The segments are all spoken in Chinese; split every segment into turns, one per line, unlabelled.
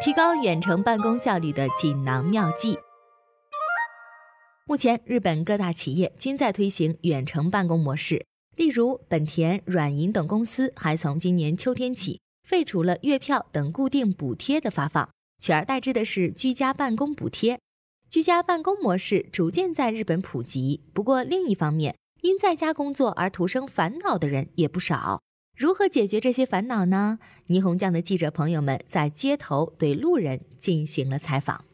提高远程办公效率的锦囊妙计。目前，日本各大企业均在推行远程办公模式。例如，本田、软银等公司还从今年秋天起废除了月票等固定补贴的发放，取而代之的是居家办公补贴。居家办公模式逐渐在日本普及。不过，另一方面，因在家工作而徒生烦恼的人也不少。如何解决这些烦恼呢？霓虹酱的记者朋友们在街头对路人进行了采访。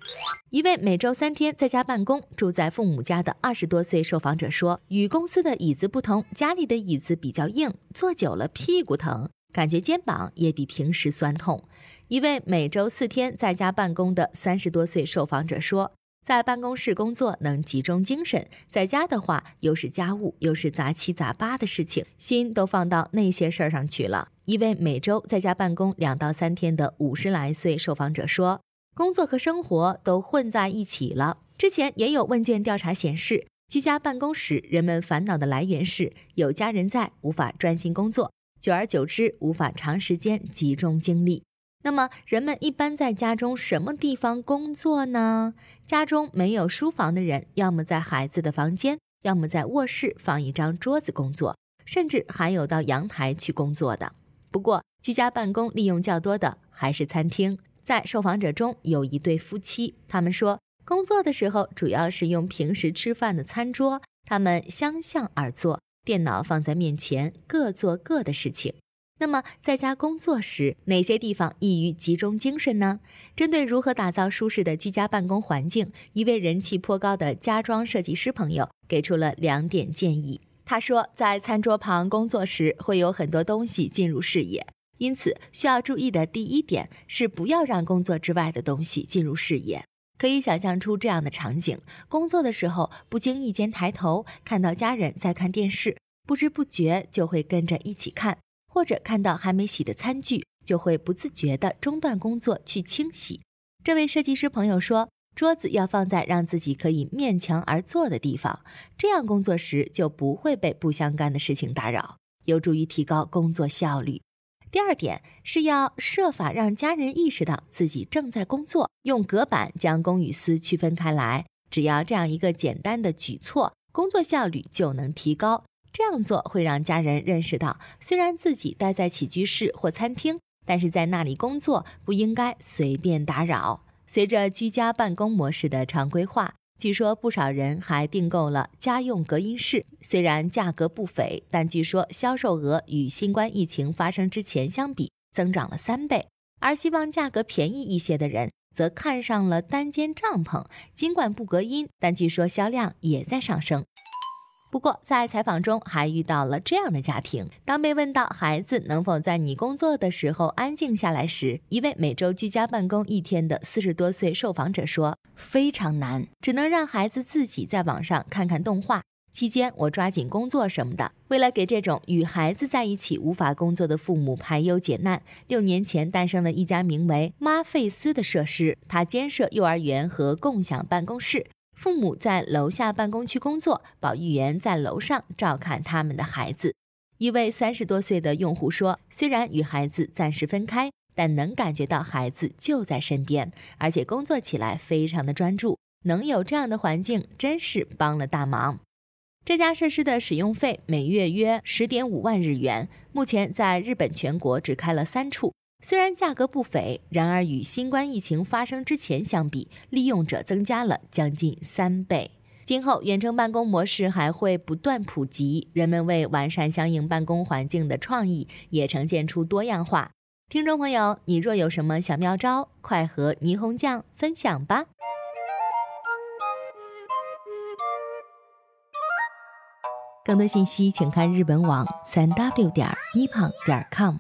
一位每周三天在家办公、住在父母家的二十多岁受访者说：“与公司的椅子不同，家里的椅子比较硬，坐久了屁股疼，感觉肩膀也比平时酸痛。”一位每周四天在家办公的三十多岁受访者说。在办公室工作能集中精神，在家的话又是家务又是杂七杂八的事情，心都放到那些事儿上去了。一位每周在家办公两到三天的五十来岁受访者说：“工作和生活都混在一起了。”之前也有问卷调查显示，居家办公时人们烦恼的来源是有家人在无法专心工作，久而久之无法长时间集中精力。那么，人们一般在家中什么地方工作呢？家中没有书房的人，要么在孩子的房间，要么在卧室放一张桌子工作，甚至还有到阳台去工作的。不过，居家办公利用较多的还是餐厅。在受访者中有一对夫妻，他们说，工作的时候主要是用平时吃饭的餐桌，他们相向而坐，电脑放在面前，各做各的事情。那么，在家工作时，哪些地方易于集中精神呢？针对如何打造舒适的居家办公环境，一位人气颇高的家装设计师朋友给出了两点建议。他说，在餐桌旁工作时，会有很多东西进入视野，因此需要注意的第一点是不要让工作之外的东西进入视野。可以想象出这样的场景：工作的时候，不经意间抬头看到家人在看电视，不知不觉就会跟着一起看。或者看到还没洗的餐具，就会不自觉地中断工作去清洗。这位设计师朋友说，桌子要放在让自己可以面墙而坐的地方，这样工作时就不会被不相干的事情打扰，有助于提高工作效率。第二点是要设法让家人意识到自己正在工作，用隔板将公与私区分开来。只要这样一个简单的举措，工作效率就能提高。这样做会让家人认识到，虽然自己待在起居室或餐厅，但是在那里工作不应该随便打扰。随着居家办公模式的常规化，据说不少人还订购了家用隔音室，虽然价格不菲，但据说销售额与新冠疫情发生之前相比增长了三倍。而希望价格便宜一些的人，则看上了单间帐篷，尽管不隔音，但据说销量也在上升。不过，在采访中还遇到了这样的家庭。当被问到孩子能否在你工作的时候安静下来时，一位每周居家办公一天的四十多岁受访者说：“非常难，只能让孩子自己在网上看看动画。期间我抓紧工作什么的。为了给这种与孩子在一起无法工作的父母排忧解难，六年前诞生了一家名为‘妈费斯’的设施，它兼设幼儿园和共享办公室。”父母在楼下办公区工作，保育员在楼上照看他们的孩子。一位三十多岁的用户说：“虽然与孩子暂时分开，但能感觉到孩子就在身边，而且工作起来非常的专注。能有这样的环境，真是帮了大忙。”这家设施的使用费每月约十点五万日元，目前在日本全国只开了三处。虽然价格不菲，然而与新冠疫情发生之前相比，利用者增加了将近三倍。今后远程办公模式还会不断普及，人们为完善相应办公环境的创意也呈现出多样化。听众朋友，你若有什么小妙招，快和霓虹酱分享吧。更多信息请看日本网三 w 点 nippon 点 com。